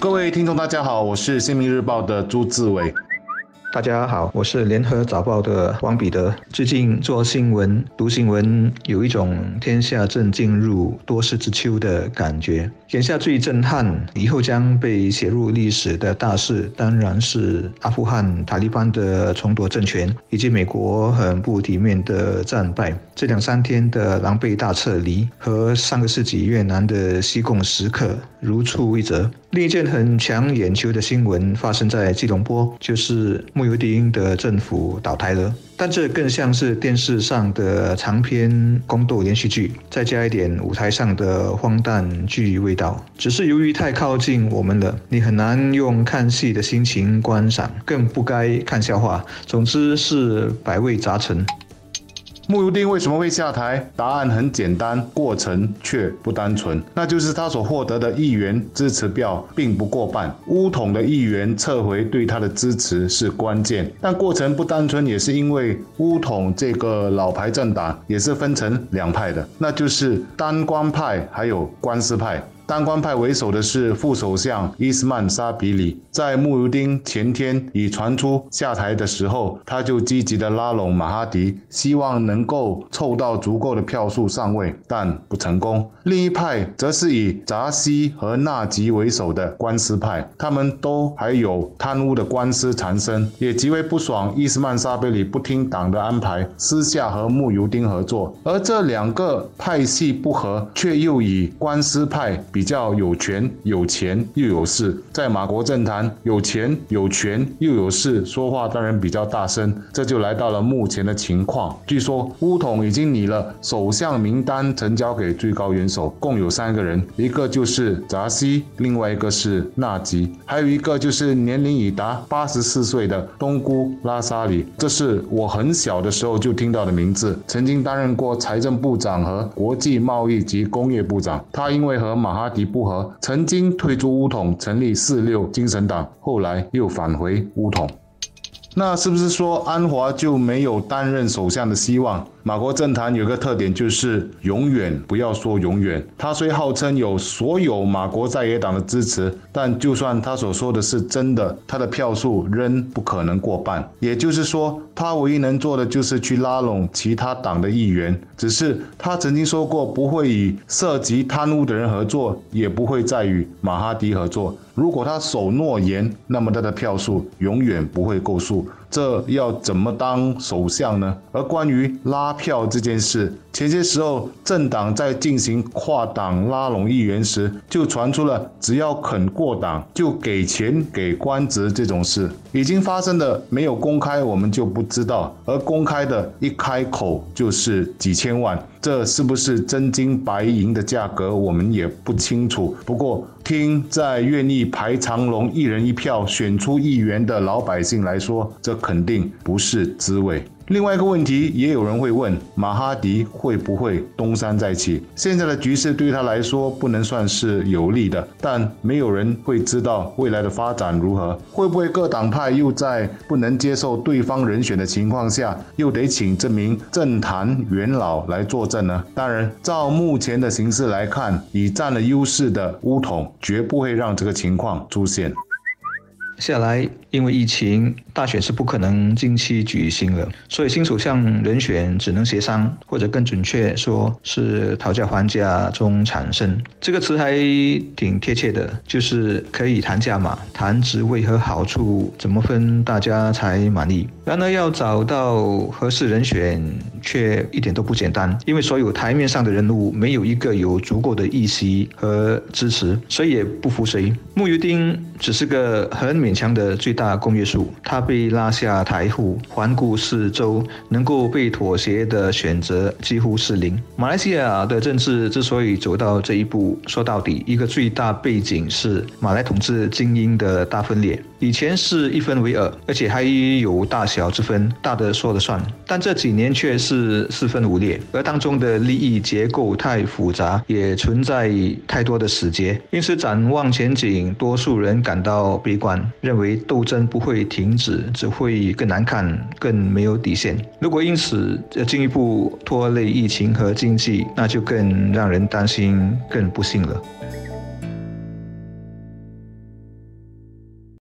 各位听众，大家好，我是《新民日报》的朱志伟。大家好，我是联合早报的王彼得。最近做新闻、读新闻，有一种天下正进入多事之秋的感觉。眼下最震撼、以后将被写入历史的大事，当然是阿富汗塔利班的重夺政权，以及美国很不体面的战败。这两三天的狼狈大撤离，和上个世纪越南的西贡时刻如出一辙。另一件很抢眼球的新闻发生在吉隆坡，就是穆尤丁的政府倒台了。但这更像是电视上的长篇宫斗连续剧，再加一点舞台上的荒诞剧味道。只是由于太靠近我们了，你很难用看戏的心情观赏，更不该看笑话。总之是百味杂陈。穆如丁为什么会下台？答案很简单，过程却不单纯。那就是他所获得的议员支持票并不过半，乌统的议员撤回对他的支持是关键。但过程不单纯，也是因为乌统这个老牌政党也是分成两派的，那就是单官派还有官司派。当官派为首的是副首相伊斯曼沙比里，在穆尤丁前天已传出下台的时候，他就积极的拉拢马哈迪，希望能够凑到足够的票数上位，但不成功。另一派则是以扎西和纳吉为首的官司派，他们都还有贪污的官司缠身，也极为不爽伊斯曼沙比里不听党的安排，私下和穆尤丁合作。而这两个派系不和，却又以官司派。比较有权有钱又有势，在马国政坛有钱有权又有势，说话当然比较大声。这就来到了目前的情况。据说乌统已经拟了首相名单，呈交给最高元首，共有三个人，一个就是扎西，另外一个是纳吉，还有一个就是年龄已达八十四岁的东姑拉萨里。这是我很小的时候就听到的名字，曾经担任过财政部长和国际贸易及工业部长。他因为和马哈迪不和，曾经退出乌统，成立四六精神党，后来又返回乌统。那是不是说安华就没有担任首相的希望？马国政坛有个特点，就是永远不要说永远。他虽号称有所有马国在野党的支持，但就算他所说的是真的，他的票数仍不可能过半。也就是说，他唯一能做的就是去拉拢其他党的议员。只是他曾经说过，不会与涉及贪污的人合作，也不会再与马哈迪合作。如果他守诺言，那么他的票数永远不会够数。这要怎么当首相呢？而关于拉票这件事，前些时候政党在进行跨党拉拢议员时，就传出了只要肯过党就给钱给官职这种事。已经发生的没有公开，我们就不知道；而公开的，一开口就是几千万，这是不是真金白银的价格，我们也不清楚。不过，听在愿意排长龙、一人一票选出议员的老百姓来说，这肯定不是滋味。另外一个问题，也有人会问：马哈迪会不会东山再起？现在的局势对他来说不能算是有利的，但没有人会知道未来的发展如何。会不会各党派又在不能接受对方人选的情况下，又得请这名政坛元老来坐镇呢？当然，照目前的形势来看，已占了优势的乌统绝不会让这个情况出现。下来，因为疫情，大选是不可能近期举行了，所以新首相人选只能协商，或者更准确说是讨价还价中产生。这个词还挺贴切的，就是可以谈价码、谈职位和好处怎么分，大家才满意。然而要找到合适人选，却一点都不简单，因为所有台面上的人物没有一个有足够的议席和支持，谁也不服谁。穆尤丁只是个很勉强的最大公约数，他被拉下台户，环顾四周，能够被妥协的选择几乎是零。马来西亚的政治之所以走到这一步，说到底，一个最大背景是马来统治精英的大分裂。以前是一分为二，而且还有大小之分，大的说了算。但这几年却是是四分五裂，而当中的利益结构太复杂，也存在太多的死结。因此，展望前景，多数人感到悲观，认为斗争不会停止，只会更难看，更没有底线。如果因此进一步拖累疫情和经济，那就更让人担心，更不幸了。